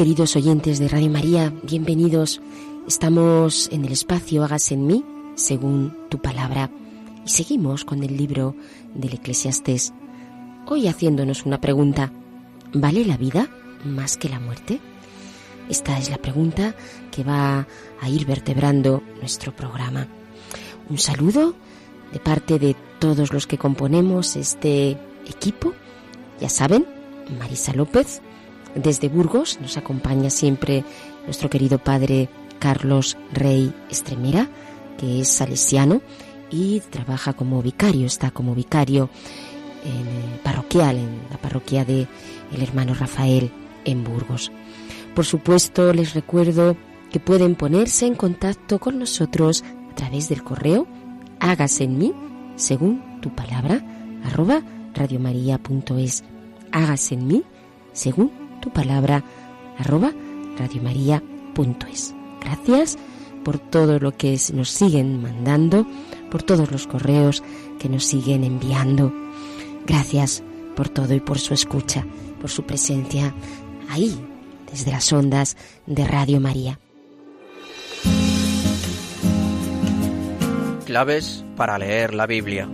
Queridos oyentes de Radio María, bienvenidos. Estamos en el espacio Hágase en mí, según tu palabra, y seguimos con el libro del Eclesiastés. Hoy haciéndonos una pregunta, ¿vale la vida más que la muerte? Esta es la pregunta que va a ir vertebrando nuestro programa. Un saludo de parte de todos los que componemos este equipo. Ya saben, Marisa López, desde Burgos nos acompaña siempre nuestro querido padre Carlos Rey Estremera, que es salesiano y trabaja como vicario, está como vicario en, parroquial en la parroquia de el hermano Rafael en Burgos. Por supuesto, les recuerdo que pueden ponerse en contacto con nosotros a través del correo hágase en mí según tu palabra arroba radiomaria.es hágase en mí según tu palabra arroba radiomaria.es. Gracias por todo lo que nos siguen mandando, por todos los correos que nos siguen enviando. Gracias por todo y por su escucha, por su presencia ahí, desde las ondas de Radio María. Claves para leer la Biblia.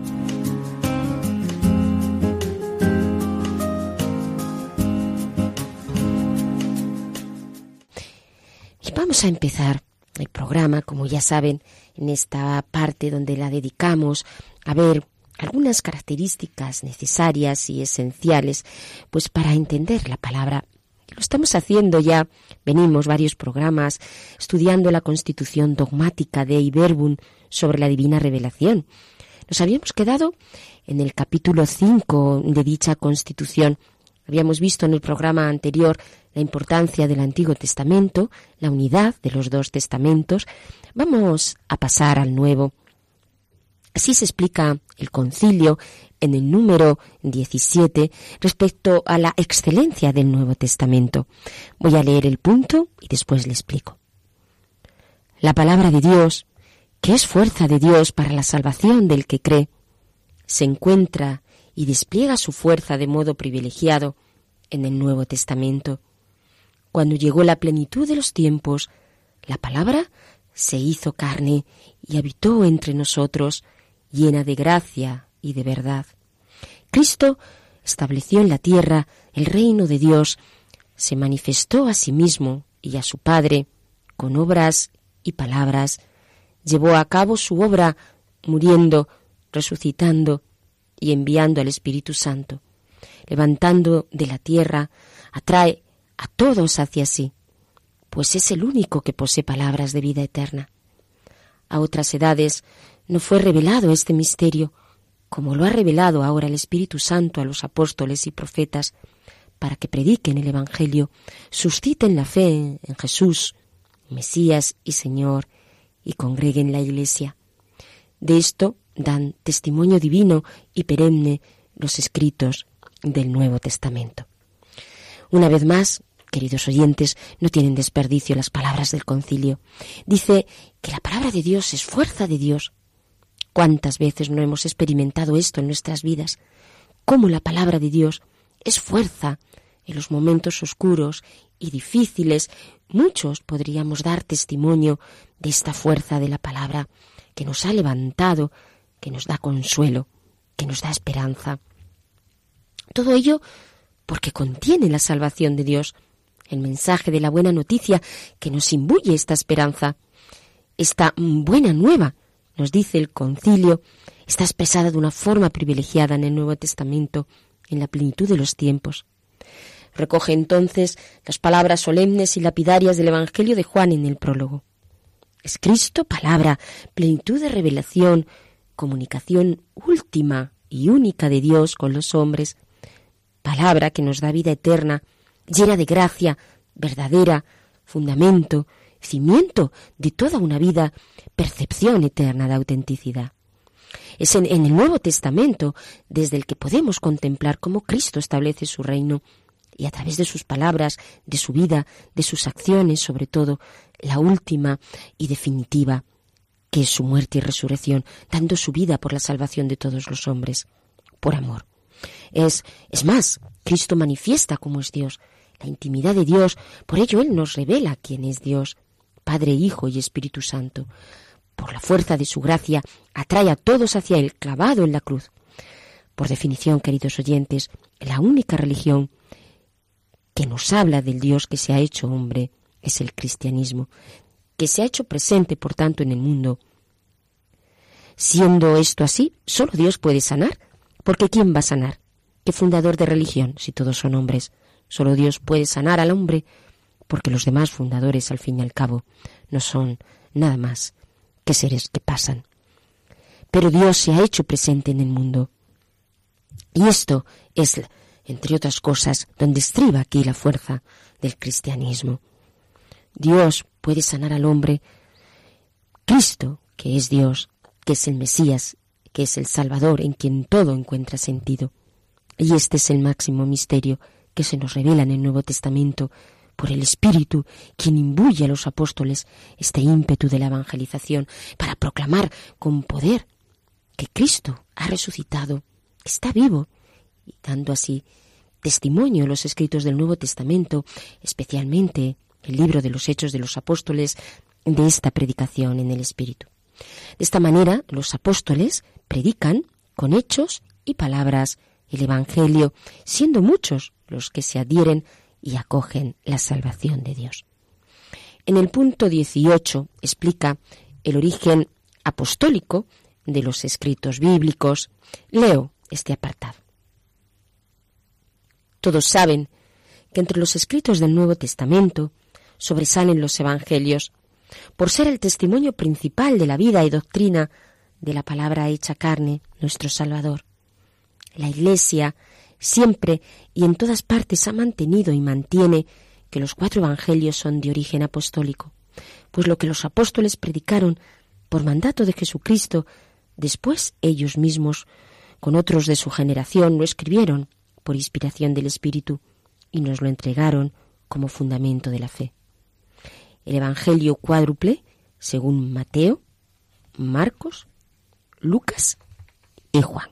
Vamos a empezar el programa, como ya saben, en esta parte donde la dedicamos a ver algunas características necesarias y esenciales, pues para entender la palabra. Lo estamos haciendo ya, venimos varios programas estudiando la constitución dogmática de Iberbun sobre la divina revelación. Nos habíamos quedado en el capítulo 5 de dicha constitución. Habíamos visto en el programa anterior la importancia del Antiguo Testamento, la unidad de los dos testamentos. Vamos a pasar al Nuevo. Así se explica el concilio en el número 17 respecto a la excelencia del Nuevo Testamento. Voy a leer el punto y después le explico. La palabra de Dios, que es fuerza de Dios para la salvación del que cree, se encuentra y despliega su fuerza de modo privilegiado en el Nuevo Testamento. Cuando llegó la plenitud de los tiempos, la palabra se hizo carne y habitó entre nosotros, llena de gracia y de verdad. Cristo estableció en la tierra el reino de Dios, se manifestó a sí mismo y a su Padre con obras y palabras, llevó a cabo su obra muriendo, resucitando y enviando al Espíritu Santo, levantando de la tierra, atrae a todos hacia sí, pues es el único que posee palabras de vida eterna. A otras edades no fue revelado este misterio, como lo ha revelado ahora el Espíritu Santo a los apóstoles y profetas, para que prediquen el Evangelio, susciten la fe en Jesús, Mesías y Señor, y congreguen la Iglesia. De esto dan testimonio divino y perenne los escritos del Nuevo Testamento. Una vez más, queridos oyentes, no tienen desperdicio las palabras del concilio. Dice que la palabra de Dios es fuerza de Dios. ¿Cuántas veces no hemos experimentado esto en nuestras vidas? Cómo la palabra de Dios es fuerza en los momentos oscuros y difíciles. Muchos podríamos dar testimonio de esta fuerza de la palabra que nos ha levantado, que nos da consuelo, que nos da esperanza. Todo ello porque contiene la salvación de Dios, el mensaje de la buena noticia que nos imbuye esta esperanza. Esta buena nueva, nos dice el concilio, está expresada de una forma privilegiada en el Nuevo Testamento, en la plenitud de los tiempos. Recoge entonces las palabras solemnes y lapidarias del Evangelio de Juan en el prólogo. Es Cristo palabra, plenitud de revelación, comunicación última y única de Dios con los hombres, palabra que nos da vida eterna, llena de gracia, verdadera, fundamento, cimiento de toda una vida, percepción eterna de autenticidad. Es en, en, el Nuevo Testamento desde el que podemos contemplar cómo Cristo establece su reino y a través de sus palabras, de su vida, de sus acciones, sobre todo, la última y definitiva, que es su muerte y resurrección, dando su vida por la salvación de todos los hombres, por amor. Es, es más, Cristo manifiesta cómo es Dios, la intimidad de Dios, por ello Él nos revela quién es Dios, Padre, Hijo y Espíritu Santo. Por la fuerza de su gracia, atrae a todos hacia Él, clavado en la cruz. Por definición, queridos oyentes, la única religión que nos habla del Dios que se ha hecho hombre es el cristianismo, que se ha hecho presente, por tanto, en el mundo. Siendo esto así, solo Dios puede sanar, porque ¿quién va a sanar? ¿Qué fundador de religión, si todos son hombres? Solo Dios puede sanar al hombre, porque los demás fundadores, al fin y al cabo, no son nada más que seres que pasan. Pero Dios se ha hecho presente en el mundo. Y esto es, entre otras cosas, donde estriba aquí la fuerza del cristianismo. Dios puede sanar al hombre. Cristo, que es Dios, que es el Mesías que es el Salvador en quien todo encuentra sentido. Y este es el máximo misterio que se nos revela en el Nuevo Testamento por el Espíritu, quien imbuye a los apóstoles este ímpetu de la evangelización para proclamar con poder que Cristo ha resucitado, está vivo, y dando así testimonio en los escritos del Nuevo Testamento, especialmente el libro de los Hechos de los Apóstoles, de esta predicación en el Espíritu. De esta manera, los apóstoles predican con hechos y palabras el Evangelio, siendo muchos los que se adhieren y acogen la salvación de Dios. En el punto 18 explica el origen apostólico de los escritos bíblicos. Leo este apartado. Todos saben que entre los escritos del Nuevo Testamento sobresalen los Evangelios, por ser el testimonio principal de la vida y doctrina de la palabra hecha carne, nuestro Salvador. La Iglesia siempre y en todas partes ha mantenido y mantiene que los cuatro evangelios son de origen apostólico, pues lo que los apóstoles predicaron por mandato de Jesucristo, después ellos mismos, con otros de su generación, lo escribieron por inspiración del Espíritu y nos lo entregaron como fundamento de la fe. El Evangelio cuádruple, según Mateo, Marcos Lucas y Juan.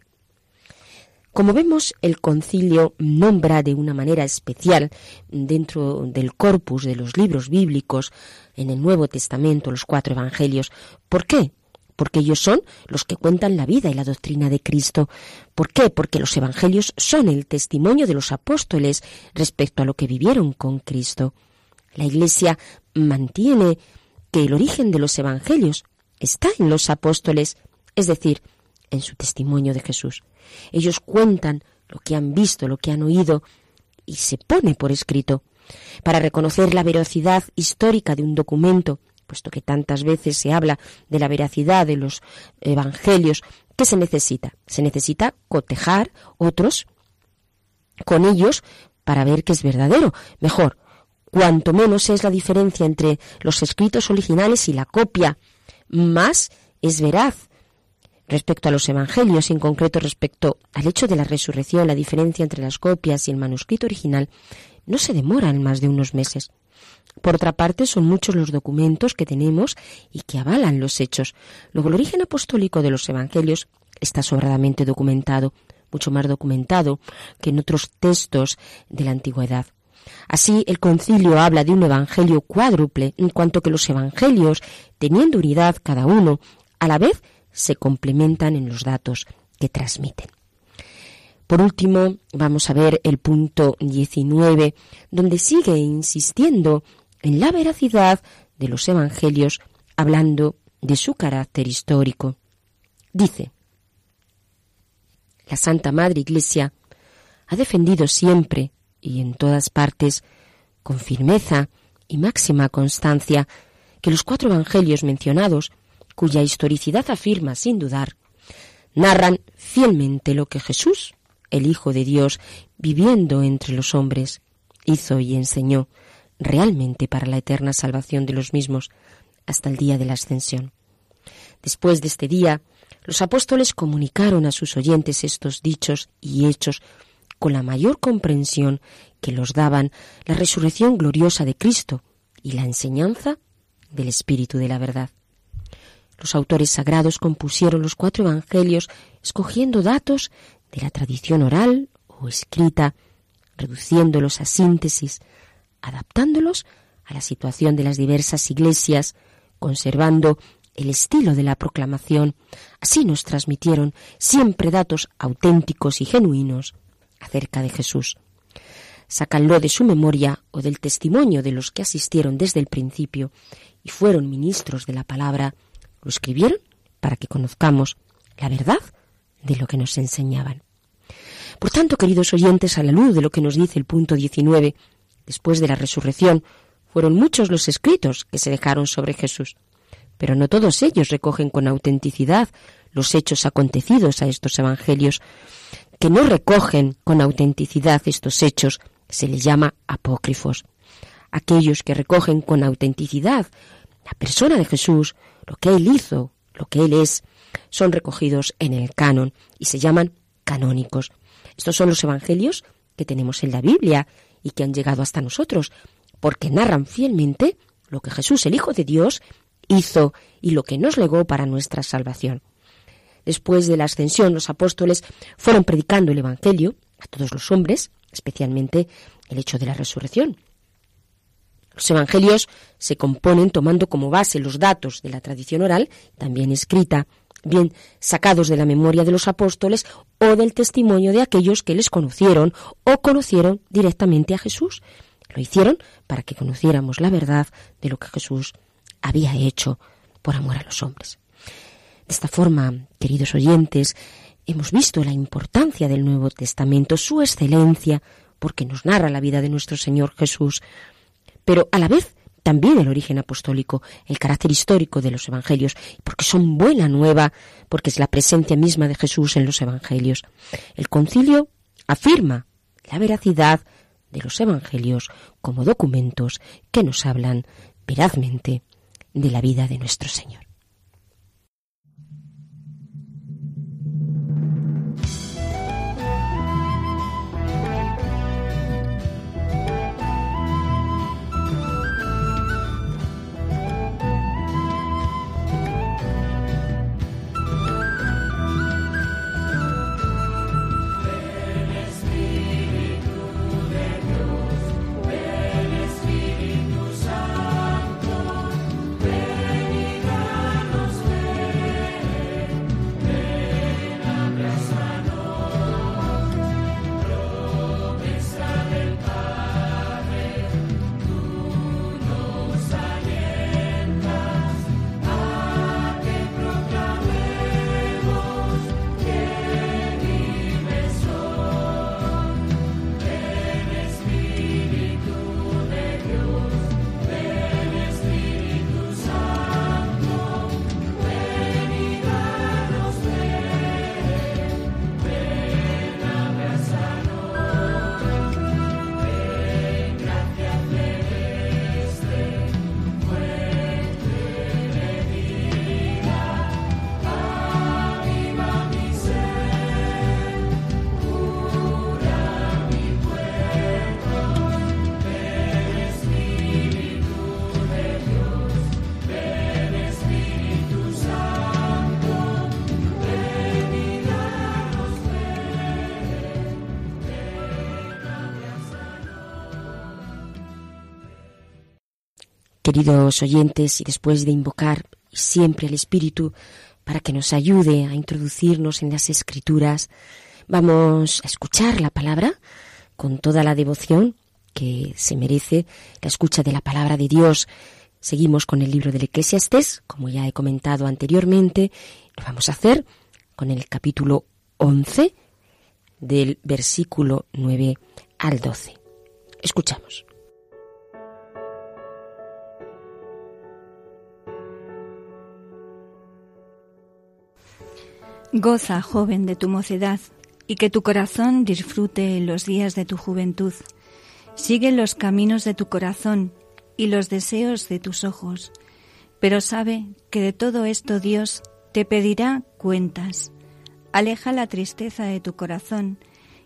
Como vemos, el concilio nombra de una manera especial dentro del corpus de los libros bíblicos en el Nuevo Testamento los cuatro evangelios. ¿Por qué? Porque ellos son los que cuentan la vida y la doctrina de Cristo. ¿Por qué? Porque los evangelios son el testimonio de los apóstoles respecto a lo que vivieron con Cristo. La Iglesia mantiene que el origen de los evangelios está en los apóstoles es decir, en su testimonio de Jesús. Ellos cuentan lo que han visto, lo que han oído, y se pone por escrito. Para reconocer la veracidad histórica de un documento, puesto que tantas veces se habla de la veracidad de los evangelios, ¿qué se necesita? Se necesita cotejar otros con ellos para ver que es verdadero. Mejor, cuanto menos es la diferencia entre los escritos originales y la copia, más es veraz. Respecto a los evangelios, en concreto respecto al hecho de la resurrección, la diferencia entre las copias y el manuscrito original no se demora en más de unos meses. Por otra parte, son muchos los documentos que tenemos y que avalan los hechos. Luego, el origen apostólico de los evangelios está sobradamente documentado, mucho más documentado que en otros textos de la antigüedad. Así, el concilio habla de un evangelio cuádruple, en cuanto que los evangelios, teniendo unidad cada uno, a la vez se complementan en los datos que transmiten. Por último, vamos a ver el punto 19, donde sigue insistiendo en la veracidad de los evangelios, hablando de su carácter histórico. Dice, la Santa Madre Iglesia ha defendido siempre y en todas partes, con firmeza y máxima constancia, que los cuatro evangelios mencionados, cuya historicidad afirma sin dudar, narran fielmente lo que Jesús, el Hijo de Dios, viviendo entre los hombres, hizo y enseñó realmente para la eterna salvación de los mismos hasta el día de la ascensión. Después de este día, los apóstoles comunicaron a sus oyentes estos dichos y hechos con la mayor comprensión que los daban la resurrección gloriosa de Cristo y la enseñanza del Espíritu de la verdad. Los autores sagrados compusieron los cuatro evangelios escogiendo datos de la tradición oral o escrita, reduciéndolos a síntesis, adaptándolos a la situación de las diversas iglesias, conservando el estilo de la proclamación. Así nos transmitieron siempre datos auténticos y genuinos acerca de Jesús. Sácanlo de su memoria o del testimonio de los que asistieron desde el principio y fueron ministros de la palabra, lo escribieron para que conozcamos la verdad de lo que nos enseñaban. Por tanto, queridos oyentes, a la luz de lo que nos dice el punto 19, después de la resurrección, fueron muchos los escritos que se dejaron sobre Jesús pero no todos ellos recogen con autenticidad los hechos acontecidos a estos evangelios. Que no recogen con autenticidad estos hechos se les llama apócrifos. Aquellos que recogen con autenticidad la persona de Jesús, lo que él hizo, lo que él es, son recogidos en el canon y se llaman canónicos. Estos son los evangelios que tenemos en la Biblia y que han llegado hasta nosotros, porque narran fielmente lo que Jesús, el Hijo de Dios, hizo y lo que nos legó para nuestra salvación. Después de la ascensión, los apóstoles fueron predicando el Evangelio a todos los hombres, especialmente el hecho de la resurrección. Los Evangelios se componen tomando como base los datos de la tradición oral, también escrita, bien sacados de la memoria de los apóstoles o del testimonio de aquellos que les conocieron o conocieron directamente a Jesús. Lo hicieron para que conociéramos la verdad de lo que Jesús había hecho por amor a los hombres. De esta forma, queridos oyentes, hemos visto la importancia del Nuevo Testamento, su excelencia, porque nos narra la vida de nuestro Señor Jesús, pero a la vez también el origen apostólico, el carácter histórico de los evangelios, porque son buena nueva, porque es la presencia misma de Jesús en los evangelios. El concilio afirma la veracidad de los evangelios como documentos que nos hablan verazmente de la vida de nuestro Señor. Queridos oyentes, y después de invocar siempre al Espíritu para que nos ayude a introducirnos en las Escrituras, vamos a escuchar la palabra con toda la devoción que se merece la escucha de la palabra de Dios. Seguimos con el libro del Eclesiastés, como ya he comentado anteriormente, lo vamos a hacer con el capítulo 11 del versículo 9 al 12. Escuchamos. Goza, joven, de tu mocedad, y que tu corazón disfrute los días de tu juventud. Sigue los caminos de tu corazón y los deseos de tus ojos, pero sabe que de todo esto Dios te pedirá cuentas. Aleja la tristeza de tu corazón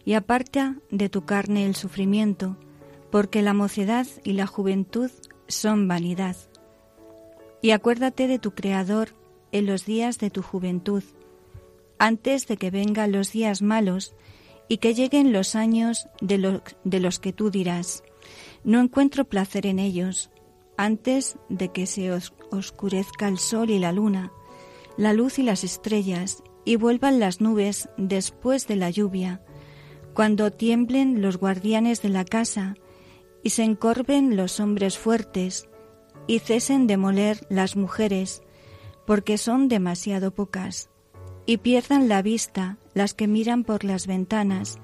y aparta de tu carne el sufrimiento, porque la mocedad y la juventud son vanidad. Y acuérdate de tu Creador en los días de tu juventud, antes de que vengan los días malos y que lleguen los años de, de los que tú dirás, no encuentro placer en ellos, antes de que se oscurezca el sol y la luna, la luz y las estrellas, y vuelvan las nubes después de la lluvia, cuando tiemblen los guardianes de la casa, y se encorven los hombres fuertes, y cesen de moler las mujeres, porque son demasiado pocas y pierdan la vista las que miran por las ventanas,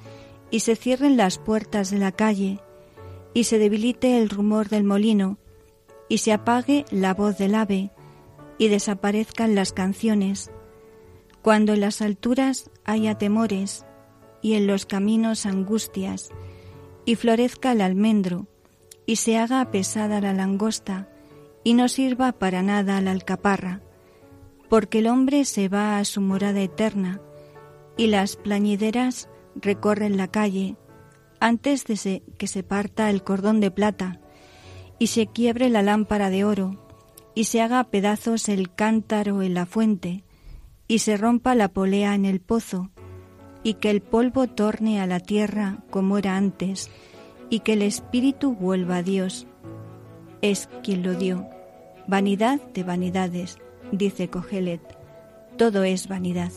y se cierren las puertas de la calle, y se debilite el rumor del molino, y se apague la voz del ave, y desaparezcan las canciones, cuando en las alturas haya temores, y en los caminos angustias, y florezca el almendro, y se haga pesada la langosta, y no sirva para nada la alcaparra, porque el hombre se va a su morada eterna y las plañideras recorren la calle antes de que se parta el cordón de plata y se quiebre la lámpara de oro y se haga pedazos el cántaro en la fuente y se rompa la polea en el pozo y que el polvo torne a la tierra como era antes y que el espíritu vuelva a Dios. Es quien lo dio. Vanidad de vanidades dice Cogelet, todo es vanidad.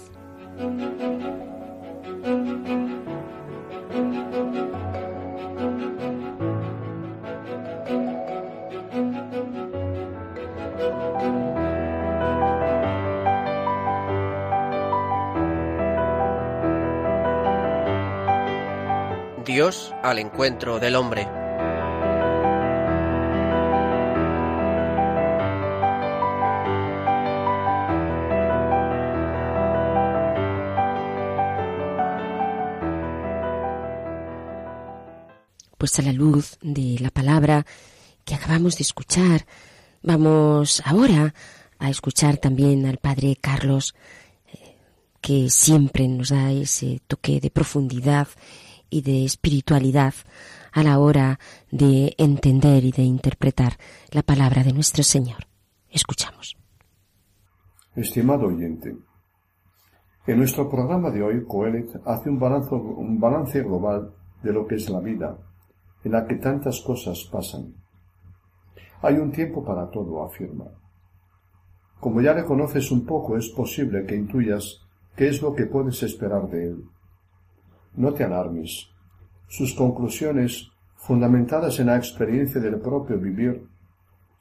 Dios al encuentro del hombre. Pues a la luz de la palabra que acabamos de escuchar, vamos ahora a escuchar también al Padre Carlos, eh, que siempre nos da ese toque de profundidad y de espiritualidad a la hora de entender y de interpretar la palabra de nuestro Señor. Escuchamos. Estimado oyente, en nuestro programa de hoy, Coelet hace un balance, un balance global de lo que es la vida en la que tantas cosas pasan. Hay un tiempo para todo, afirma. Como ya le conoces un poco, es posible que intuyas qué es lo que puedes esperar de él. No te alarmes. Sus conclusiones, fundamentadas en la experiencia del propio vivir,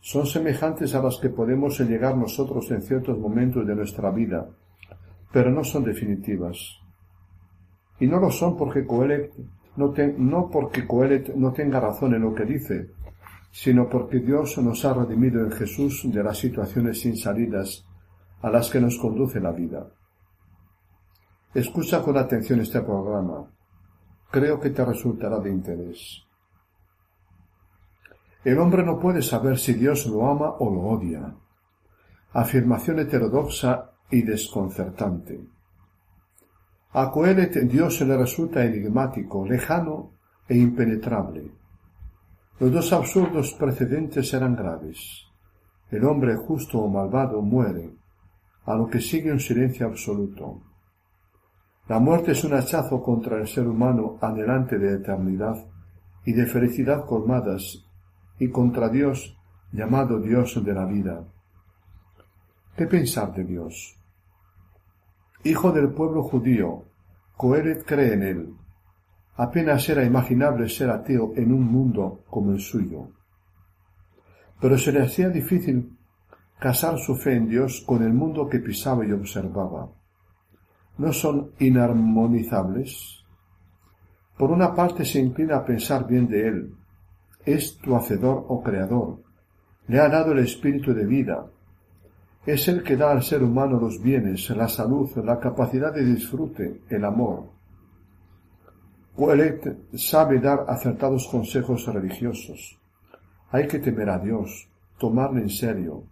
son semejantes a las que podemos llegar nosotros en ciertos momentos de nuestra vida, pero no son definitivas. Y no lo son porque Coelho no, porque Coelet no tenga razón en lo que dice, sino porque Dios nos ha redimido en Jesús de las situaciones sin salidas a las que nos conduce la vida. Escucha con atención este programa. Creo que te resultará de interés. El hombre no puede saber si Dios lo ama o lo odia. Afirmación heterodoxa y desconcertante. A Coelet Dios le resulta enigmático, lejano e impenetrable. Los dos absurdos precedentes eran graves. El hombre justo o malvado muere, a lo que sigue un silencio absoluto. La muerte es un hachazo contra el ser humano anhelante de eternidad y de felicidad colmadas, y contra Dios llamado Dios de la vida. ¿Qué pensar de Dios? Hijo del pueblo judío, Coelet cree en él. Apenas era imaginable ser ateo en un mundo como el suyo. Pero se le hacía difícil casar su fe en Dios con el mundo que pisaba y observaba. ¿No son inarmonizables? Por una parte se inclina a pensar bien de Él. Es tu hacedor o creador. Le ha dado el espíritu de vida. Es el que da al ser humano los bienes, la salud, la capacidad de disfrute, el amor. Coelet sabe dar acertados consejos religiosos. Hay que temer a Dios, tomarle en serio,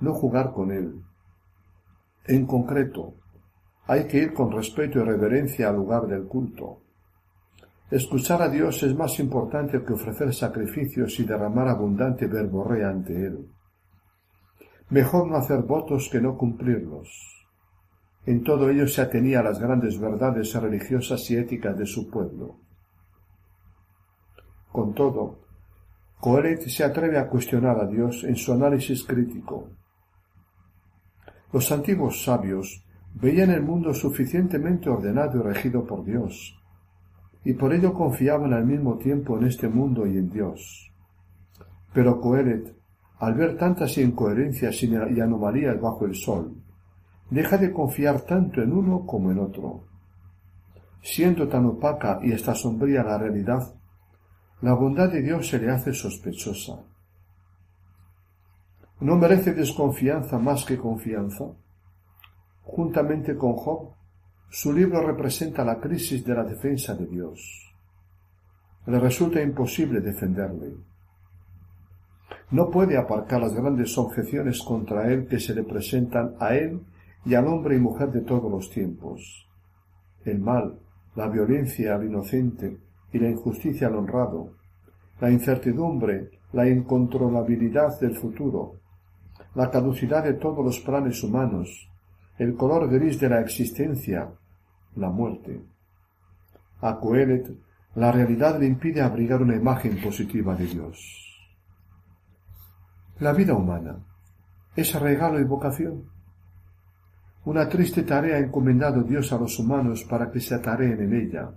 no jugar con él. En concreto, hay que ir con respeto y reverencia al lugar del culto. Escuchar a Dios es más importante que ofrecer sacrificios y derramar abundante verborrea ante Él. Mejor no hacer votos que no cumplirlos. En todo ello se atenía a las grandes verdades religiosas y éticas de su pueblo. Con todo, Coelet se atreve a cuestionar a Dios en su análisis crítico. Los antiguos sabios veían el mundo suficientemente ordenado y regido por Dios, y por ello confiaban al mismo tiempo en este mundo y en Dios. Pero Coelet, al ver tantas incoherencias y anomalías bajo el sol, deja de confiar tanto en uno como en otro. Siendo tan opaca y hasta sombría la realidad, la bondad de Dios se le hace sospechosa. ¿No merece desconfianza más que confianza? Juntamente con Job, su libro representa la crisis de la defensa de Dios. Le resulta imposible defenderle. No puede aparcar las grandes objeciones contra él que se le presentan a él y al hombre y mujer de todos los tiempos. El mal, la violencia al inocente y la injusticia al honrado, la incertidumbre, la incontrolabilidad del futuro, la caducidad de todos los planes humanos, el color gris de la existencia, la muerte. A Coelet, la realidad le impide abrigar una imagen positiva de Dios. La vida humana es regalo y vocación. Una triste tarea ha encomendado Dios a los humanos para que se atareen en ella.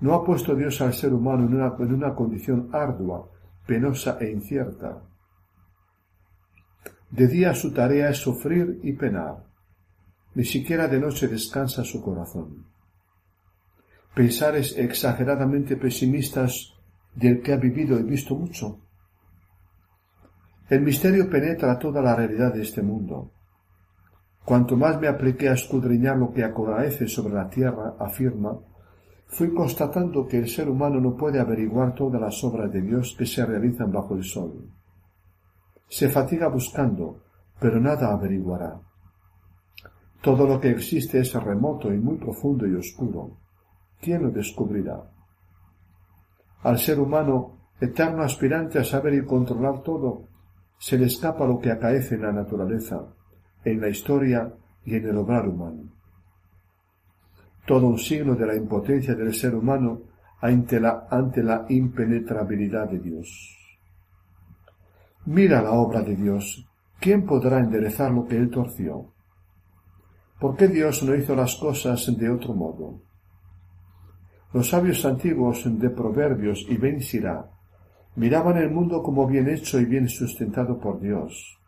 No ha puesto Dios al ser humano en una, en una condición ardua, penosa e incierta. De día su tarea es sufrir y penar. Ni siquiera de noche descansa su corazón. Pensares exageradamente pesimistas del que ha vivido y visto mucho. El misterio penetra toda la realidad de este mundo. Cuanto más me apliqué a escudriñar lo que acontece sobre la tierra, afirma, fui constatando que el ser humano no puede averiguar todas las obras de Dios que se realizan bajo el sol. Se fatiga buscando, pero nada averiguará. Todo lo que existe es remoto y muy profundo y oscuro. ¿Quién lo descubrirá? Al ser humano, eterno aspirante a saber y controlar todo, se le escapa lo que acaece en la naturaleza, en la historia y en el obrar humano. Todo un signo de la impotencia del ser humano ante la, impenetrabilidad de Dios. Mira la obra de Dios. ¿Quién podrá enderezar lo que él torció? ¿Por qué Dios no hizo las cosas de otro modo? Los sabios antiguos de Proverbios y Ben Sirá miraban el mundo como bien hecho y bien sustentado por Dios.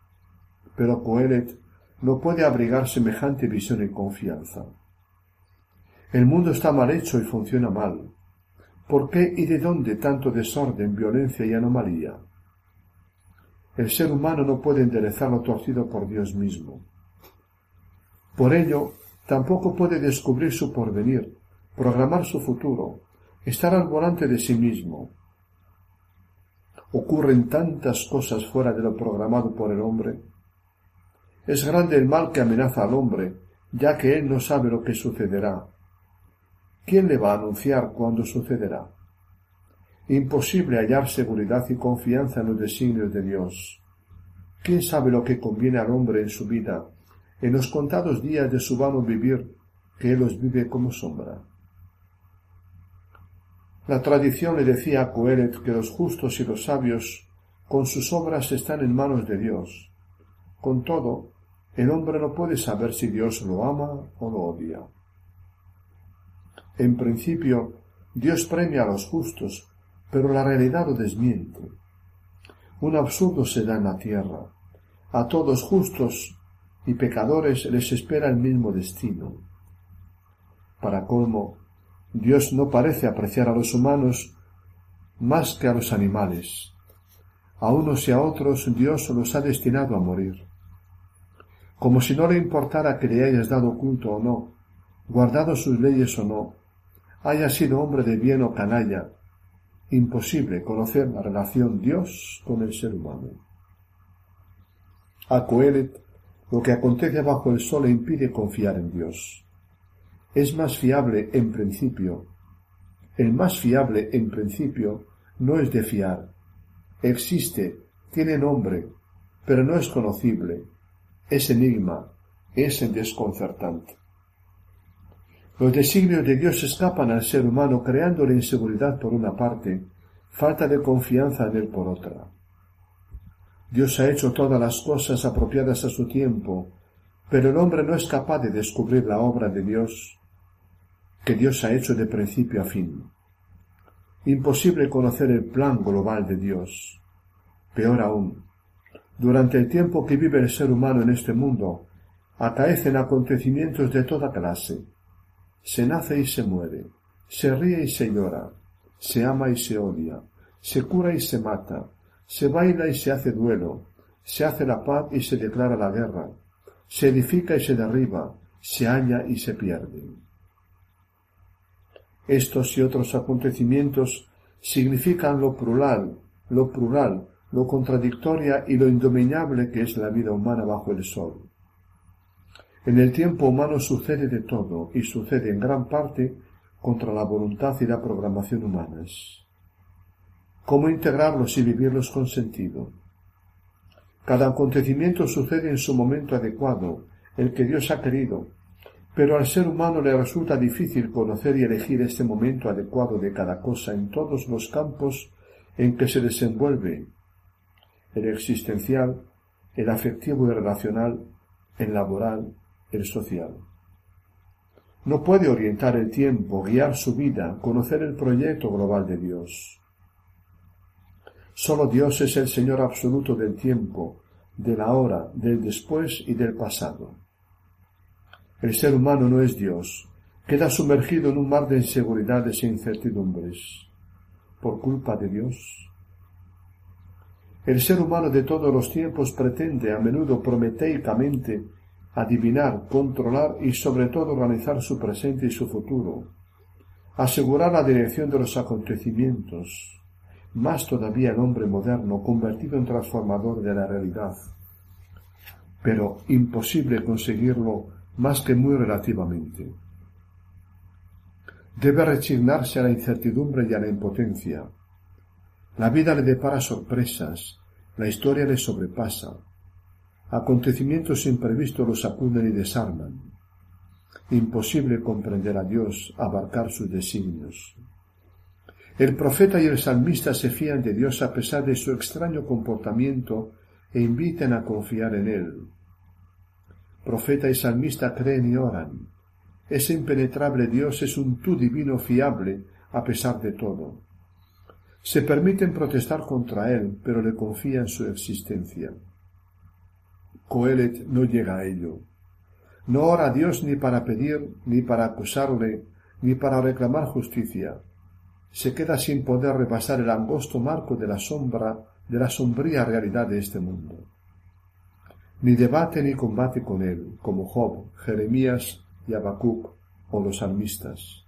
Pero Coelet no puede abrigar semejante visión y confianza. El mundo está mal hecho y funciona mal. ¿Por qué y de dónde tanto desorden, violencia y anomalía? El ser humano no puede enderezar lo torcido por Dios mismo. Por ello, tampoco puede descubrir su porvenir, programar su futuro, estar al volante de sí mismo. Ocurren tantas cosas fuera de lo programado por el hombre. Es grande el mal que amenaza al hombre, ya que él no sabe lo que sucederá. ¿Quién le va a anunciar cuándo sucederá? Imposible hallar seguridad y confianza en los designios de Dios. ¿Quién sabe lo que conviene al hombre en su vida, en los contados días de su vano vivir, que él los vive como sombra? La tradición le decía a Coelet que los justos y los sabios con sus obras están en manos de Dios. Con todo, el hombre no puede saber si Dios lo ama o lo odia. En principio, Dios premia a los justos, pero la realidad lo desmiente. Un absurdo se da en la tierra. A todos justos y pecadores les espera el mismo destino. Para colmo, Dios no parece apreciar a los humanos más que a los animales. A unos y a otros Dios los ha destinado a morir. Como si no le importara que le hayas dado culto o no, guardado sus leyes o no, haya sido hombre de bien o canalla, imposible conocer la relación Dios con el ser humano. A Coelet, lo que acontece bajo el sol le impide confiar en Dios. Es más fiable en principio. El más fiable en principio no es de fiar. Existe, tiene nombre, pero no es conocible. Es enigma, es desconcertante. Los designios de Dios escapan al ser humano creándole inseguridad por una parte, falta de confianza en él por otra. Dios ha hecho todas las cosas apropiadas a su tiempo, pero el hombre no es capaz de descubrir la obra de Dios que Dios ha hecho de principio a fin. Imposible conocer el plan global de Dios. Peor aún, durante el tiempo que vive el ser humano en este mundo, acaecen acontecimientos de toda clase, se nace y se muere, se ríe y se llora, se ama y se odia, se cura y se mata, se baila y se hace duelo, se hace la paz y se declara la guerra, se edifica y se derriba, se halla y se pierde. Estos y otros acontecimientos significan lo plural, lo plural, lo contradictoria y lo indominable que es la vida humana bajo el sol. En el tiempo humano sucede de todo y sucede en gran parte contra la voluntad y la programación humanas. ¿Cómo integrarlos y vivirlos con sentido? Cada acontecimiento sucede en su momento adecuado, el que Dios ha querido, pero al ser humano le resulta difícil conocer y elegir este momento adecuado de cada cosa en todos los campos en que se desenvuelve, el existencial, el afectivo y relacional, el laboral, el social. No puede orientar el tiempo, guiar su vida, conocer el proyecto global de Dios. Solo Dios es el Señor absoluto del tiempo, de la hora, del después y del pasado. El ser humano no es Dios, queda sumergido en un mar de inseguridades e incertidumbres. ¿Por culpa de Dios? El ser humano de todos los tiempos pretende, a menudo prometeicamente, adivinar, controlar y sobre todo organizar su presente y su futuro, asegurar la dirección de los acontecimientos, más todavía el hombre moderno convertido en transformador de la realidad. Pero imposible conseguirlo más que muy relativamente. Debe resignarse a la incertidumbre y a la impotencia. La vida le depara sorpresas, la historia le sobrepasa, Acontecimientos imprevistos los sacuden y desarman. Imposible comprender a Dios, abarcar sus designios. El profeta y el salmista se fían de Dios a pesar de su extraño comportamiento e invitan a confiar en Él. Profeta y salmista creen y oran. Ese impenetrable Dios es un tú divino fiable a pesar de todo. Se permiten protestar contra Él, pero le confían su existencia. Coelet no llega a ello. No ora a Dios ni para pedir, ni para acusarle, ni para reclamar justicia. Se queda sin poder repasar el angosto marco de la sombra, de la sombría realidad de este mundo. Ni debate ni combate con él, como Job, Jeremías y Habacuc o los salmistas.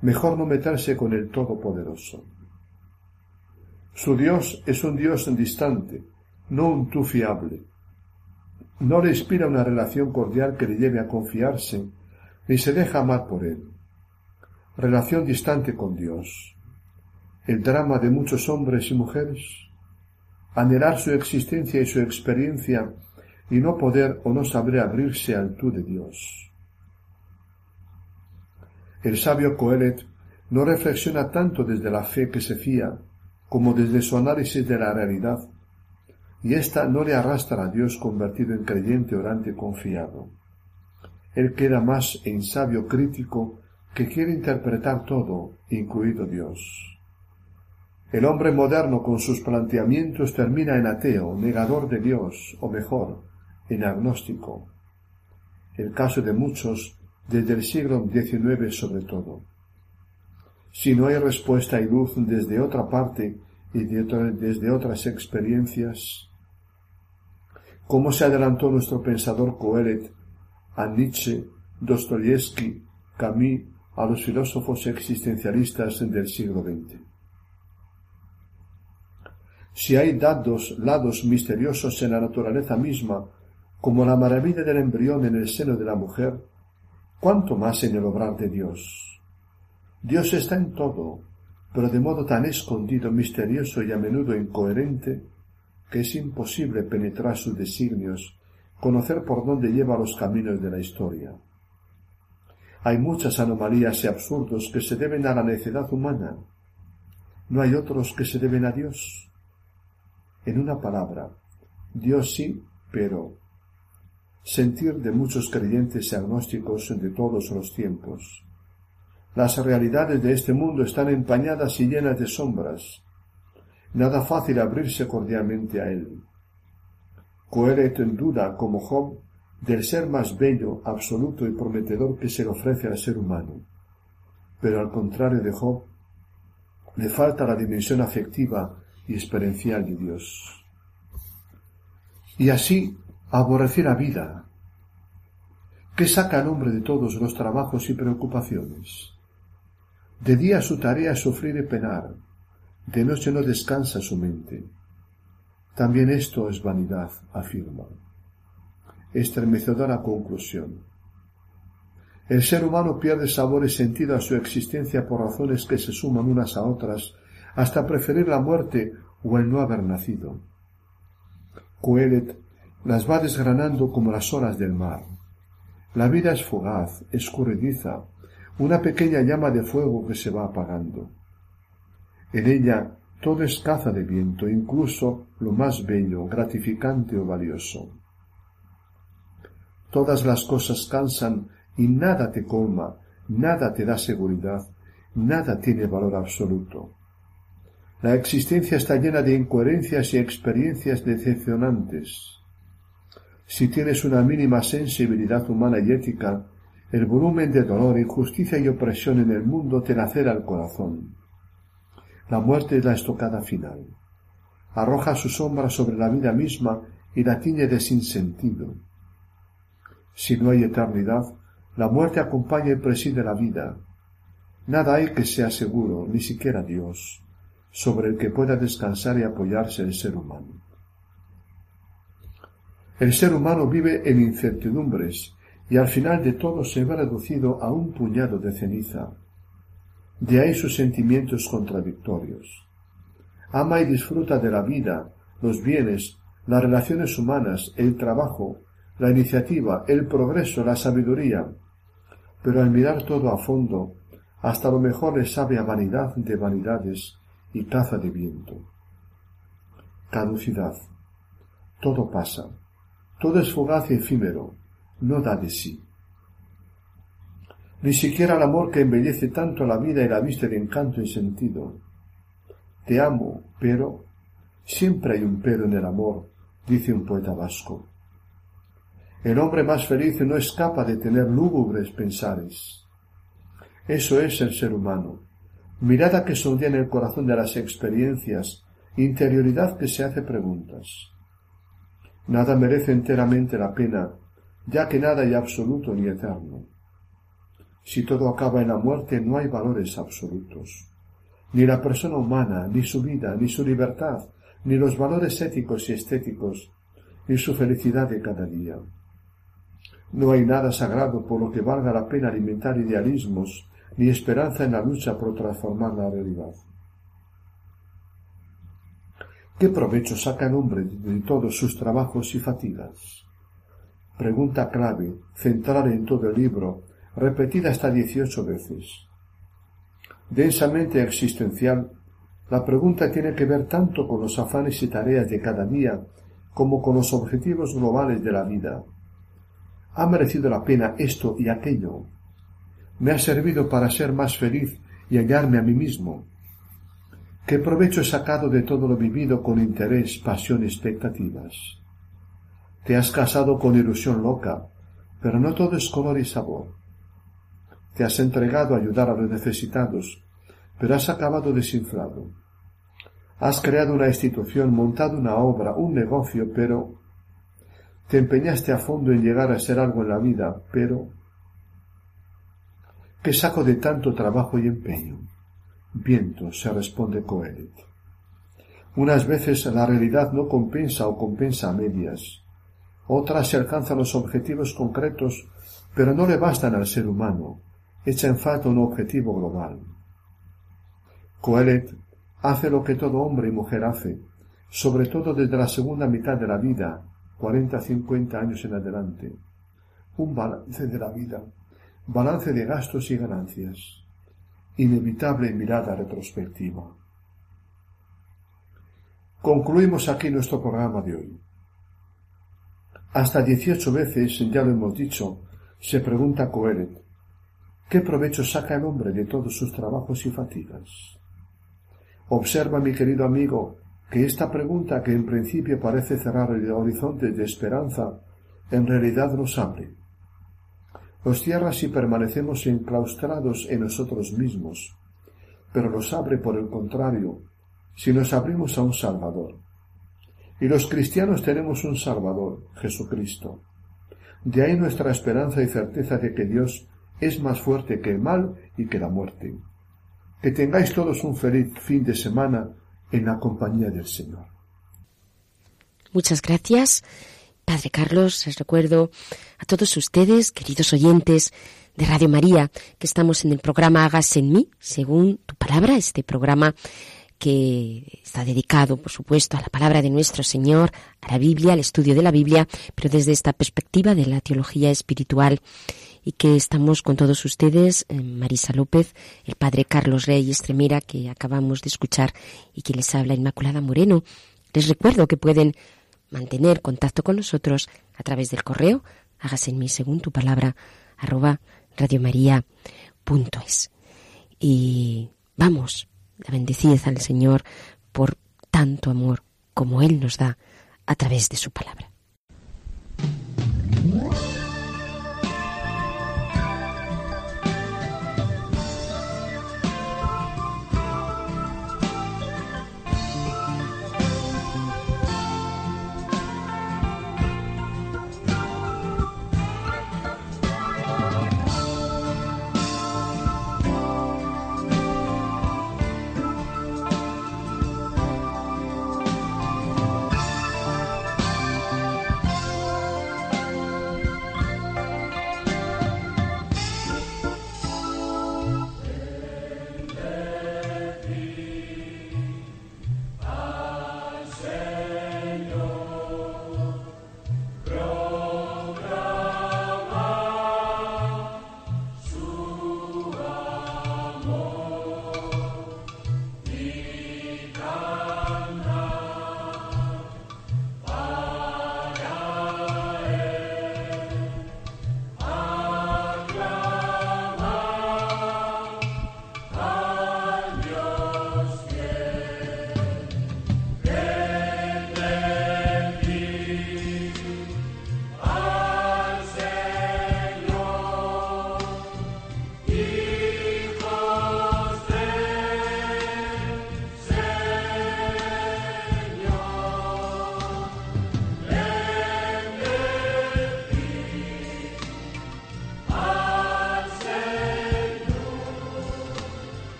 Mejor no meterse con el Todopoderoso. Su Dios es un Dios distante, no un tú fiable, no le inspira una relación cordial que le lleve a confiarse, ni se deja amar por él. Relación distante con Dios. El drama de muchos hombres y mujeres. Anhelar su existencia y su experiencia y no poder o no saber abrirse al tú de Dios. El sabio Coelet no reflexiona tanto desde la fe que se fía, como desde su análisis de la realidad, y ésta no le arrastra a Dios convertido en creyente orante confiado. Él queda más en sabio crítico que quiere interpretar todo, incluido Dios. El hombre moderno con sus planteamientos termina en ateo, negador de Dios, o mejor, en agnóstico. El caso de muchos desde el siglo XIX sobre todo. Si no hay respuesta y luz desde otra parte y desde otras experiencias, ¿cómo se adelantó nuestro pensador Coelet a Nietzsche, Dostoyevsky, Camus, a los filósofos existencialistas del siglo XX? Si hay dados, lados misteriosos en la naturaleza misma, como la maravilla del embrión en el seno de la mujer, cuánto más en el obrar de Dios. Dios está en todo, pero de modo tan escondido, misterioso y a menudo incoherente, que es imposible penetrar sus designios, conocer por dónde lleva los caminos de la historia. Hay muchas anomalías y absurdos que se deben a la necedad humana. No hay otros que se deben a Dios. En una palabra, Dios sí, pero sentir de muchos creyentes y agnósticos de todos los tiempos. Las realidades de este mundo están empañadas y llenas de sombras. Nada fácil abrirse cordialmente a él. Coelet en duda, como Job, del ser más bello, absoluto y prometedor que se le ofrece al ser humano. Pero al contrario de Job, le falta la dimensión afectiva y experiencial de Dios. Y así aborrecer la vida. ¿Qué saca al hombre de todos los trabajos y preocupaciones? De día su tarea es sufrir y penar, de noche no descansa su mente. También esto es vanidad, afirma. Estremecedora conclusión. El ser humano pierde sabor y sentido a su existencia por razones que se suman unas a otras hasta preferir la muerte o el no haber nacido. Coelet las va desgranando como las olas del mar. La vida es fugaz, escurridiza, una pequeña llama de fuego que se va apagando. En ella todo es caza de viento, incluso lo más bello, gratificante o valioso. Todas las cosas cansan y nada te colma, nada te da seguridad, nada tiene valor absoluto. La existencia está llena de incoherencias y experiencias decepcionantes. Si tienes una mínima sensibilidad humana y ética, el volumen de dolor, injusticia y opresión en el mundo te lacera el corazón. La muerte es la estocada final. Arroja su sombra sobre la vida misma y la tiñe de sinsentido. Si no hay eternidad, la muerte acompaña y preside la vida. Nada hay que sea seguro, ni siquiera Dios, sobre el que pueda descansar y apoyarse el ser humano. El ser humano vive en incertidumbres y al final de todo se ve reducido a un puñado de ceniza. De ahí sus sentimientos contradictorios. Ama y disfruta de la vida, los bienes, las relaciones humanas, el trabajo, la iniciativa, el progreso, la sabiduría. Pero al mirar todo a fondo, hasta lo mejor le sabe a vanidad de vanidades y caza de viento. Caducidad. Todo pasa. Todo es fugaz y efímero, no da de sí. Ni siquiera el amor que embellece tanto la vida y la viste de encanto y sentido. Te amo, pero siempre hay un pero en el amor, dice un poeta vasco. El hombre más feliz no escapa de tener lúgubres pensares. Eso es el ser humano. Mirada que sonría en el corazón de las experiencias, interioridad que se hace preguntas. Nada merece enteramente la pena, ya que nada hay absoluto ni eterno. Si todo acaba en la muerte, no hay valores absolutos. Ni la persona humana, ni su vida, ni su libertad, ni los valores éticos y estéticos, ni su felicidad de cada día. No hay nada sagrado por lo que valga la pena alimentar idealismos, ni esperanza en la lucha por transformar la realidad. ¿Qué provecho saca el hombre de todos sus trabajos y fatigas? Pregunta clave, central en todo el libro, repetida hasta dieciocho veces. Densamente existencial, La pregunta tiene que ver tanto con los afanes y tareas de cada día como con los objetivos globales de la vida. ¿Ha merecido la pena esto y aquello? ¿Me ha servido para ser más feliz y hallarme a mí mismo? ¿Qué provecho he sacado de todo lo vivido con interés, pasión expectativas? Te has casado con ilusión loca, pero no todo es color y sabor. Te has entregado a ayudar a los necesitados, pero has acabado desinflado. Has creado una institución, montado una obra, un negocio, pero te empeñaste a fondo en llegar a ser algo en la vida, pero ¿qué saco de tanto trabajo y empeño? Viento, se responde Coelet. Unas veces la realidad no compensa o compensa a medias. Otras se alcanzan los objetivos concretos, pero no le bastan al ser humano. Echa en falta un objetivo global. Coelet hace lo que todo hombre y mujer hace, sobre todo desde la segunda mitad de la vida, cuarenta cincuenta años en adelante. Un balance de la vida, balance de gastos y ganancias, inevitable mirada retrospectiva. Concluimos aquí nuestro programa de hoy. Hasta dieciocho veces, ya lo hemos dicho, se pregunta Coelet, ¿qué provecho saca el hombre de todos sus trabajos y fatigas? Observa, mi querido amigo, que esta pregunta que en principio parece cerrar el horizonte de esperanza, en realidad nos abre. Nos cierra si permanecemos enclaustrados en nosotros mismos, pero nos abre por el contrario, si nos abrimos a un Salvador. Y los cristianos tenemos un Salvador, Jesucristo. De ahí nuestra esperanza y certeza de que Dios es más fuerte que el mal y que la muerte. Que tengáis todos un feliz fin de semana en la compañía del Señor. Muchas gracias, Padre Carlos. Les recuerdo a todos ustedes, queridos oyentes de Radio María, que estamos en el programa Hagas en mí, según tu palabra, este programa que está dedicado, por supuesto, a la palabra de nuestro Señor, a la Biblia, al estudio de la Biblia, pero desde esta perspectiva de la teología espiritual y que estamos con todos ustedes, eh, Marisa López, el padre Carlos Rey Estremera, que acabamos de escuchar, y que les habla Inmaculada Moreno. Les recuerdo que pueden mantener contacto con nosotros a través del correo, hágase en mí según tu palabra, arroba radiomaria.es. Y vamos, la bendecid al Señor por tanto amor como Él nos da a través de su palabra.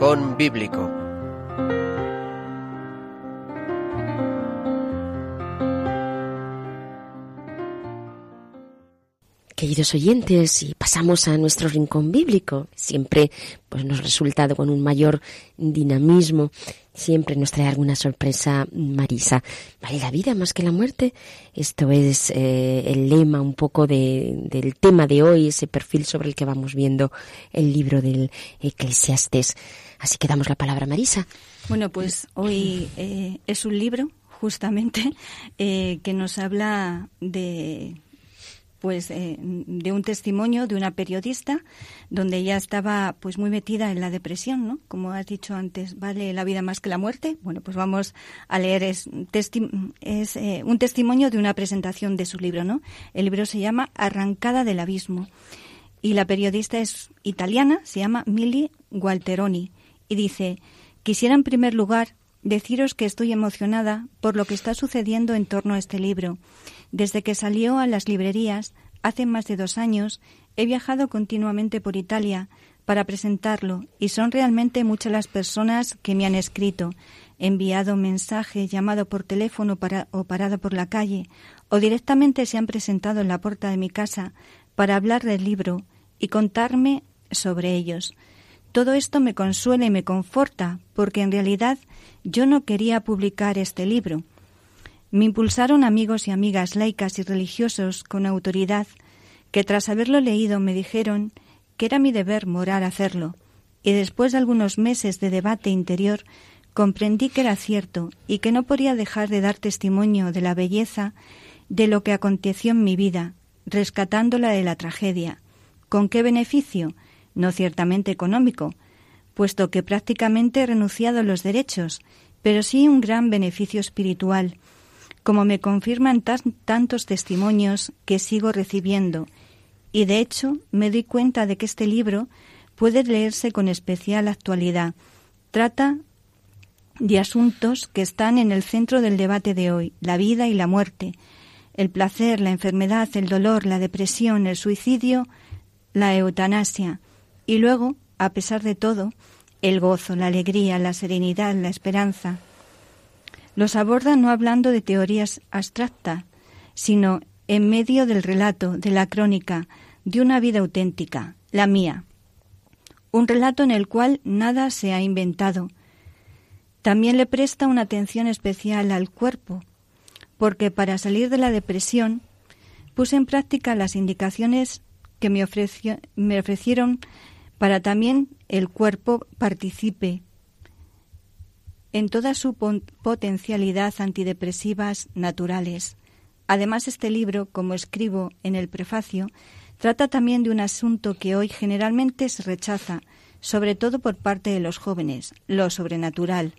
Rincón Bíblico. Queridos oyentes, y pasamos a nuestro rincón bíblico, siempre pues nos resulta con un mayor dinamismo, siempre nos trae alguna sorpresa Marisa. ¿Vale la vida más que la muerte? Esto es eh, el lema un poco del tema de hoy, ese perfil sobre el que vamos viendo el libro del Eclesiastes. Así que damos la palabra a Marisa. Bueno, pues hoy eh, es un libro justamente eh, que nos habla de pues eh, de un testimonio de una periodista donde ella estaba pues muy metida en la depresión, ¿no? Como has dicho antes, vale la vida más que la muerte. Bueno, pues vamos a leer es, es eh, un testimonio de una presentación de su libro, ¿no? El libro se llama Arrancada del abismo y la periodista es italiana, se llama Mili Gualteroni y dice: "Quisiera en primer lugar deciros que estoy emocionada por lo que está sucediendo en torno a este libro." Desde que salió a las librerías, hace más de dos años, he viajado continuamente por Italia para presentarlo y son realmente muchas las personas que me han escrito, enviado mensaje, llamado por teléfono o parado por la calle, o directamente se han presentado en la puerta de mi casa para hablar del libro y contarme sobre ellos. Todo esto me consuela y me conforta, porque en realidad yo no quería publicar este libro. Me impulsaron amigos y amigas laicas y religiosos con autoridad que tras haberlo leído me dijeron que era mi deber moral hacerlo, y después de algunos meses de debate interior comprendí que era cierto y que no podía dejar de dar testimonio de la belleza de lo que aconteció en mi vida, rescatándola de la tragedia. ¿Con qué beneficio? No ciertamente económico, puesto que prácticamente he renunciado a los derechos, pero sí un gran beneficio espiritual, como me confirman tantos testimonios que sigo recibiendo, y de hecho me doy cuenta de que este libro puede leerse con especial actualidad. Trata de asuntos que están en el centro del debate de hoy, la vida y la muerte, el placer, la enfermedad, el dolor, la depresión, el suicidio, la eutanasia, y luego, a pesar de todo, el gozo, la alegría, la serenidad, la esperanza, los aborda no hablando de teorías abstractas, sino en medio del relato, de la crónica, de una vida auténtica, la mía. Un relato en el cual nada se ha inventado. También le presta una atención especial al cuerpo, porque para salir de la depresión puse en práctica las indicaciones que me, me ofrecieron para también el cuerpo participe en toda su potencialidad antidepresivas naturales. Además, este libro, como escribo en el prefacio, trata también de un asunto que hoy generalmente se rechaza, sobre todo por parte de los jóvenes, lo sobrenatural.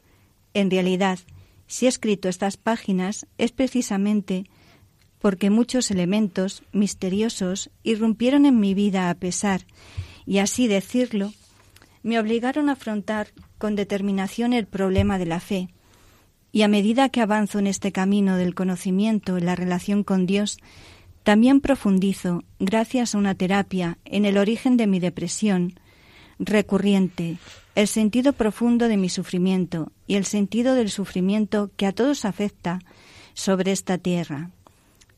En realidad, si he escrito estas páginas es precisamente porque muchos elementos misteriosos irrumpieron en mi vida a pesar, y así decirlo, me obligaron a afrontar con determinación el problema de la fe. Y a medida que avanzo en este camino del conocimiento en la relación con Dios, también profundizo, gracias a una terapia, en el origen de mi depresión recurriente, el sentido profundo de mi sufrimiento y el sentido del sufrimiento que a todos afecta sobre esta tierra.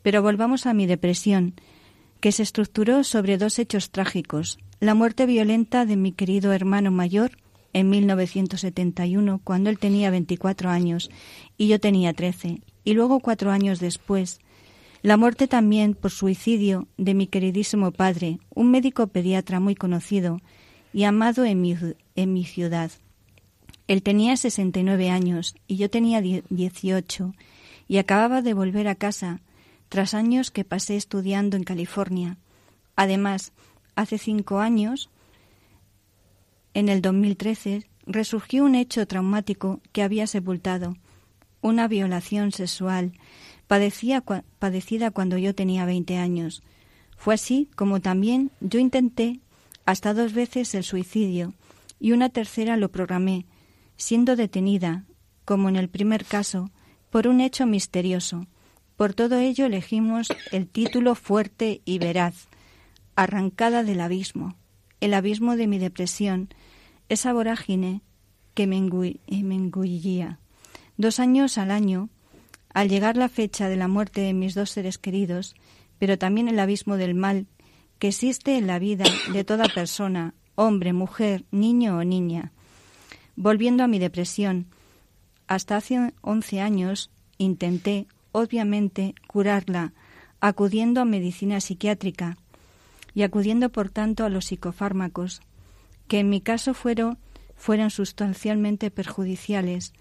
Pero volvamos a mi depresión, que se estructuró sobre dos hechos trágicos, la muerte violenta de mi querido hermano mayor en 1971, cuando él tenía 24 años y yo tenía 13, y luego cuatro años después, la muerte también por suicidio de mi queridísimo padre, un médico pediatra muy conocido y amado en mi, en mi ciudad. Él tenía 69 años y yo tenía 18 y acababa de volver a casa tras años que pasé estudiando en California. Además, hace cinco años en el 2013 resurgió un hecho traumático que había sepultado, una violación sexual padecida cuando yo tenía 20 años. Fue así como también yo intenté hasta dos veces el suicidio y una tercera lo programé, siendo detenida, como en el primer caso, por un hecho misterioso. Por todo ello elegimos el título fuerte y veraz, Arrancada del abismo, el abismo de mi depresión, esa vorágine que me, eh, me engullía. Dos años al año, al llegar la fecha de la muerte de mis dos seres queridos, pero también el abismo del mal que existe en la vida de toda persona, hombre, mujer, niño o niña. Volviendo a mi depresión, hasta hace once años intenté, obviamente, curarla, acudiendo a medicina psiquiátrica y acudiendo, por tanto, a los psicofármacos, que en mi caso fueron, fueron sustancialmente perjudiciales,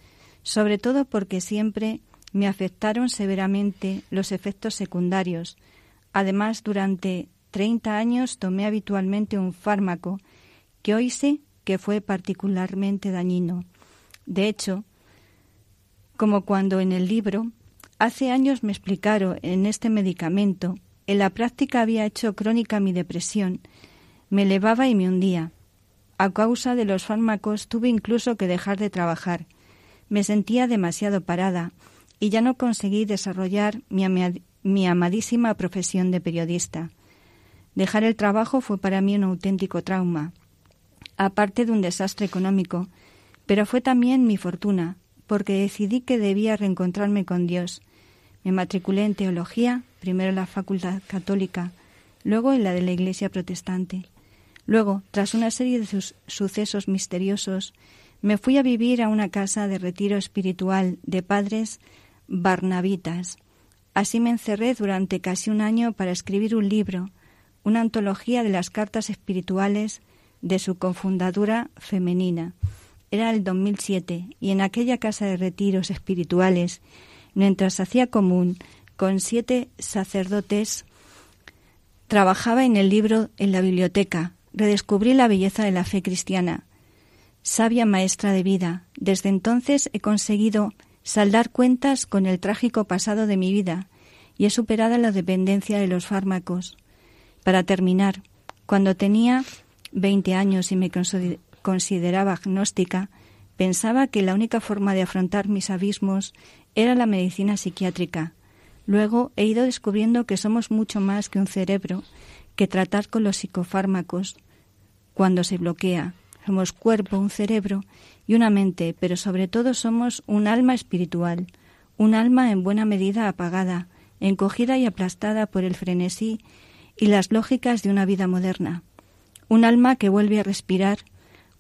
sobre todo porque siempre me afectaron severamente los efectos secundarios. Además, durante 30 años tomé habitualmente un fármaco que hoy sé que fue particularmente dañino. De hecho, como cuando en el libro, hace años me explicaron en este medicamento, en la práctica había hecho crónica mi depresión, me elevaba y me hundía. A causa de los fármacos tuve incluso que dejar de trabajar. Me sentía demasiado parada y ya no conseguí desarrollar mi, amadísima profesión de periodista. Dejar el trabajo fue para mí un auténtico trauma aparte de un desastre económico, pero fue también mi fortuna, porque decidí que debía reencontrarme con Dios. Me matriculé en teología, primero en la facultad católica, luego en la de la Iglesia protestante. Luego, tras una serie de sucesos misteriosos, me fui a vivir a una casa de retiro espiritual de padres barnabitas. Así me encerré durante casi un año para escribir un libro, una antología de las cartas espirituales de su confundadura femenina. Era el 2007 y en aquella casa de retiros espirituales, mientras hacía común con siete sacerdotes, trabajaba en el libro en la biblioteca, redescubrí la belleza de la fe cristiana. Sabia maestra de vida, desde entonces he conseguido saldar cuentas con el trágico pasado de mi vida y he superado la dependencia de los fármacos. Para terminar, cuando tenía 20 años y me consideraba agnóstica, pensaba que la única forma de afrontar mis abismos era la medicina psiquiátrica. Luego he ido descubriendo que somos mucho más que un cerebro que tratar con los psicofármacos cuando se bloquea. Somos cuerpo, un cerebro y una mente, pero sobre todo somos un alma espiritual, un alma en buena medida apagada, encogida y aplastada por el frenesí y las lógicas de una vida moderna un alma que vuelve a respirar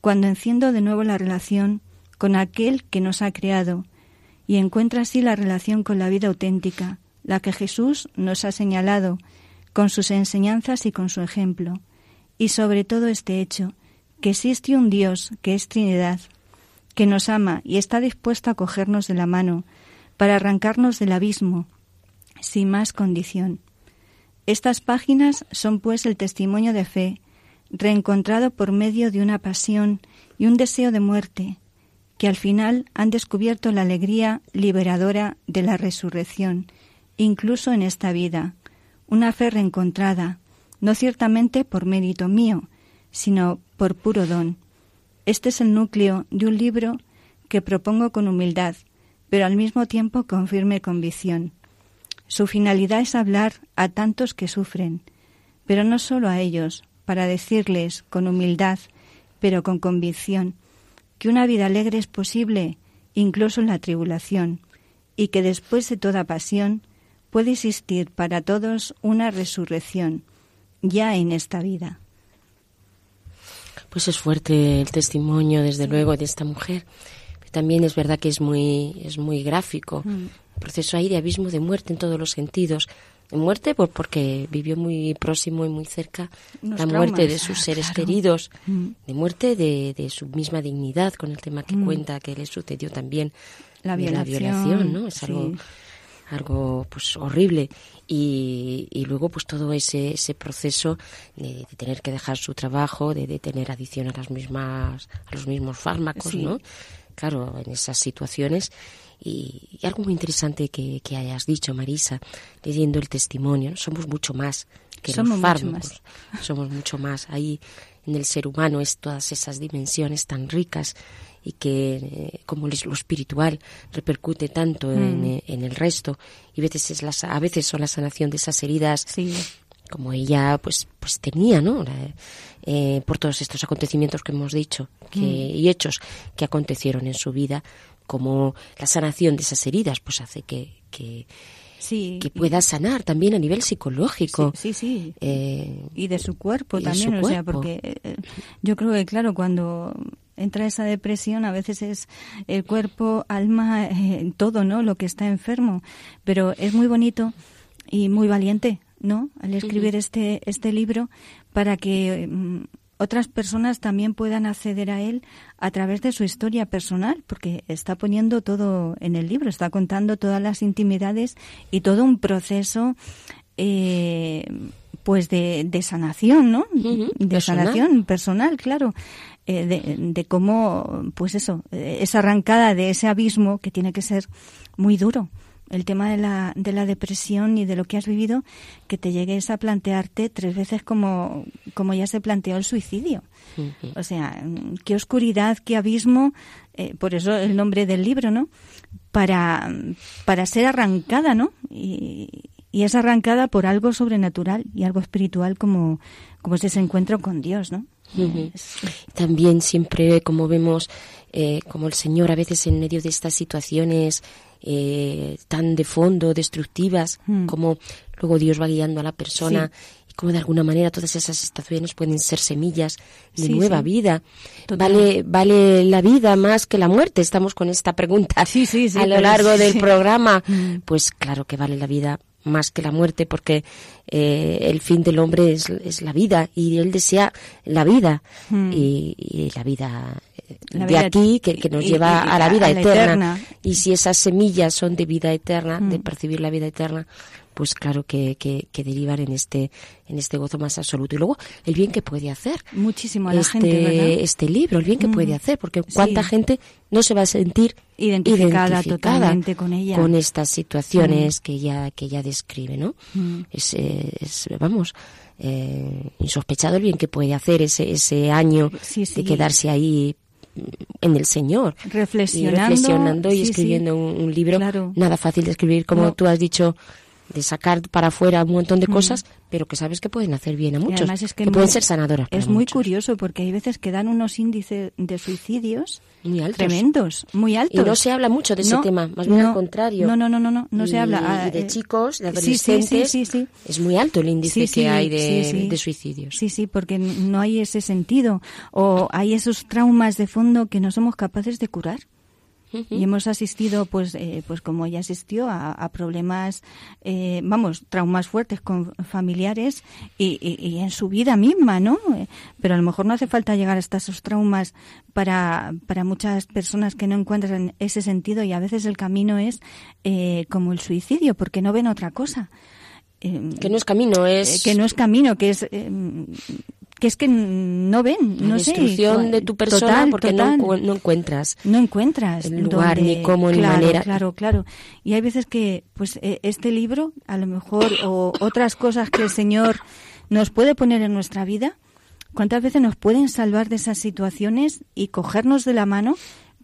cuando enciendo de nuevo la relación con aquel que nos ha creado y encuentra así la relación con la vida auténtica, la que Jesús nos ha señalado con sus enseñanzas y con su ejemplo, y sobre todo este hecho, que existe un Dios que es Trinidad, que nos ama y está dispuesto a cogernos de la mano para arrancarnos del abismo, sin más condición. Estas páginas son pues el testimonio de fe reencontrado por medio de una pasión y un deseo de muerte, que al final han descubierto la alegría liberadora de la resurrección, incluso en esta vida, una fe reencontrada, no ciertamente por mérito mío, sino por puro don. Este es el núcleo de un libro que propongo con humildad, pero al mismo tiempo con firme convicción. Su finalidad es hablar a tantos que sufren, pero no solo a ellos, para decirles con humildad, pero con convicción, que una vida alegre es posible incluso en la tribulación, y que después de toda pasión puede existir para todos una resurrección, ya en esta vida. Pues es fuerte el testimonio, desde luego, de esta mujer. También es verdad que es muy, es muy gráfico. Mm. El proceso ahí de abismo de muerte en todos los sentidos muerte pues porque vivió muy próximo y muy cerca la muerte de sus seres queridos, mm. de muerte de, su misma dignidad, con el tema que mm. cuenta que le sucedió también la violación, la ¿no? Es algo algo pues horrible. Y, y, luego pues todo ese, ese proceso de, tener que dejar su trabajo de, tener adicción a las mismas a los mismos fármacos no claro en esas situaciones. Y, algo muy interesante que, hayas dicho, Marisa, leyendo el testimonio, somos mucho más que somos los fármacos. Somos mucho más. Ahí en el ser humano es todas esas dimensiones tan ricas y que eh, como lo espiritual repercute tanto en, mm. eh, en, el resto y a veces es la, a veces son la sanación de esas heridas como ella pues pues tenía no eh, por todos estos acontecimientos que hemos dicho que, Mm. y hechos que acontecieron en su vida como la sanación de esas heridas pues hace que, que, Sí. que pueda sanar también a nivel psicológico Sí, sí. sí. Eh, y de su cuerpo también, su o sea, porque yo creo que claro, cuando entra esa depresión a veces es el cuerpo, alma, eh, todo, ¿no? Lo que está enfermo, pero es muy bonito y muy valiente, ¿no? Al escribir este este libro para que mm, otras personas también puedan acceder a él a través de su historia personal, porque está poniendo todo en el libro, está contando todas las intimidades y todo un proceso eh, pues de, de sanación, ¿no? De personal. sanación personal, claro, eh, de, de cómo, pues eso, eh, esa arrancada de ese abismo que tiene que ser muy duro. El tema de la, de la depresión y de lo que has vivido, que te llegues a plantearte tres veces como, como ya se planteó el suicidio. O sea, qué oscuridad, qué abismo, eh, por eso el nombre del libro, ¿no? Para, para ser arrancada, ¿no? Y, y es arrancada por algo sobrenatural y algo espiritual como, como es ese encuentro con Dios, ¿no? También siempre, como vemos, eh, como el Señor a veces en medio de estas situaciones eh, tan de fondo, destructivas, Mm. como luego Dios va guiando a la persona y como de alguna manera todas esas situaciones pueden ser semillas de Sí, nueva vida. Total. ¿Vale, ¿Vale la vida más que la muerte? Estamos con esta pregunta a lo largo del programa. Mm. Pues claro que vale la vida más que la muerte porque eh, el fin del hombre es, es la vida y él desea la vida Mm. y, y la vida La de aquí que, que nos y- lleva y- a la vida a la eterna. eterna. Y si esas semillas son de vida eterna, de Mm. percibir la vida eterna, pues claro que, que, que derivan en este, en este gozo más absoluto. Y luego el bien que puede hacer muchísimo a la este, gente, ¿verdad? este libro, el bien que Mm. puede hacer, porque cuánta Sí. gente no se va a sentir Identificada identificada totalmente con ella. con estas situaciones que ella que ella describe, ¿no? Mm. Es, eh, es, vamos eh, insospechado el bien que puede hacer ese ese año Sí, sí. de quedarse ahí mm, en el Señor y Reflexionando, reflexionando y sí, sí. escribiendo un, un libro Claro. nada fácil de escribir como No. tú has dicho de sacar para afuera un montón de cosas pero que sabes que pueden hacer bien a Y muchos es que pueden muy- ser sanadoras Es muy muchos. curioso porque hay veces que dan unos índices de suicidios muy altos tremendos, muy y altos. no se habla mucho de ese No, tema más bien al contrario No, no, no, no, no, no se Y- habla. ah, y de eh, chicos de sí, sí, sí, adolescentes sí, es muy alto el índice que hay de suicidios Sí, sí, porque no hay ese sentido o hay esos traumas de fondo que no somos capaces de curar. Y hemos asistido, pues, eh, pues como ella asistió a, a problemas, eh, vamos, traumas fuertes con familiares y, y- y en su vida misma, ¿no? Eh, Pero a lo mejor no hace falta llegar hasta esos traumas para, para muchas personas que no encuentran ese sentido y a veces el camino es eh, como el suicidio porque no ven otra cosa. Eh, que no es camino eh, es que no es camino, que es eh, que es que no ven, la no sé, destrucción cua- de tu persona total, porque total. No, no encuentras no encuentras el lugar, ni cómo, ni claro, manera. Claro, claro. Y hay veces que, pues, eh, este libro, a lo mejor, o otras cosas que el Señor nos puede poner en nuestra vida, cuántas veces nos pueden salvar de esas situaciones y cogernos de la mano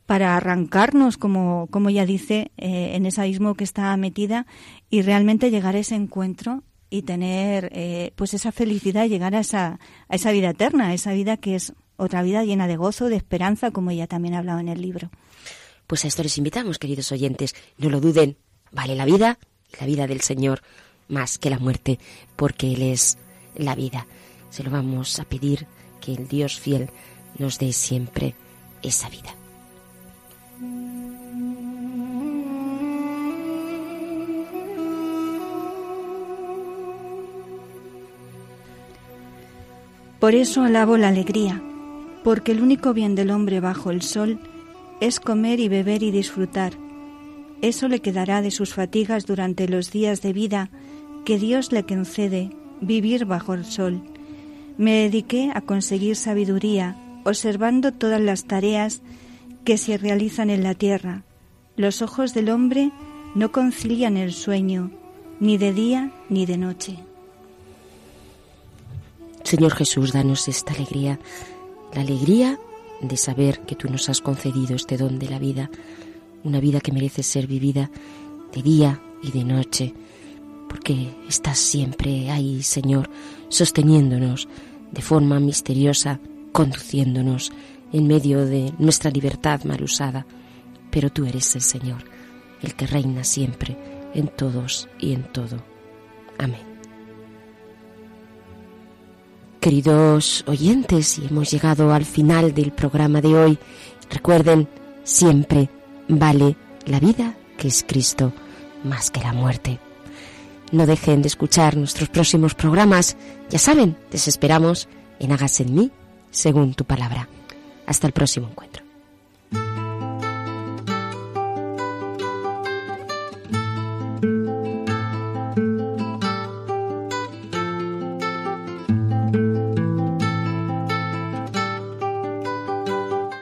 para arrancarnos, como, como ella dice, eh, en ese abismo que está metida y realmente llegar a ese encuentro y tener eh, pues esa felicidad, llegar a esa, a esa vida eterna, a esa vida que es otra vida llena de gozo, de esperanza, como ella también ha hablado en el libro. Pues a esto les invitamos, queridos oyentes. No lo duden. Vale la vida, la vida del Señor, más que la muerte, porque Él es la vida. Se lo vamos a pedir que el Dios fiel nos dé siempre esa vida. Por eso alabo la alegría, porque el único bien del hombre bajo el sol es comer y beber y disfrutar. Eso le quedará de sus fatigas durante los días de vida que Dios le concede vivir bajo el sol. Me dediqué a conseguir sabiduría, observando todas las tareas que se realizan en la tierra. Los ojos del hombre no concilian el sueño, ni de día ni de noche. Señor Jesús, danos esta alegría, la alegría de saber que tú nos has concedido este don de la vida, una vida que merece ser vivida de día y de noche, porque estás siempre ahí, Señor, sosteniéndonos de forma misteriosa, conduciéndonos en medio de nuestra libertad mal usada. Pero tú eres el Señor, el que reina siempre, en todos y en todo. Amén. Queridos oyentes, hemos llegado al final del programa de hoy. Recuerden, siempre vale la vida que es Cristo más que la muerte. No dejen de escuchar nuestros próximos programas. Ya saben, les esperamos en Hagas en mí según tu palabra. Hasta el próximo encuentro.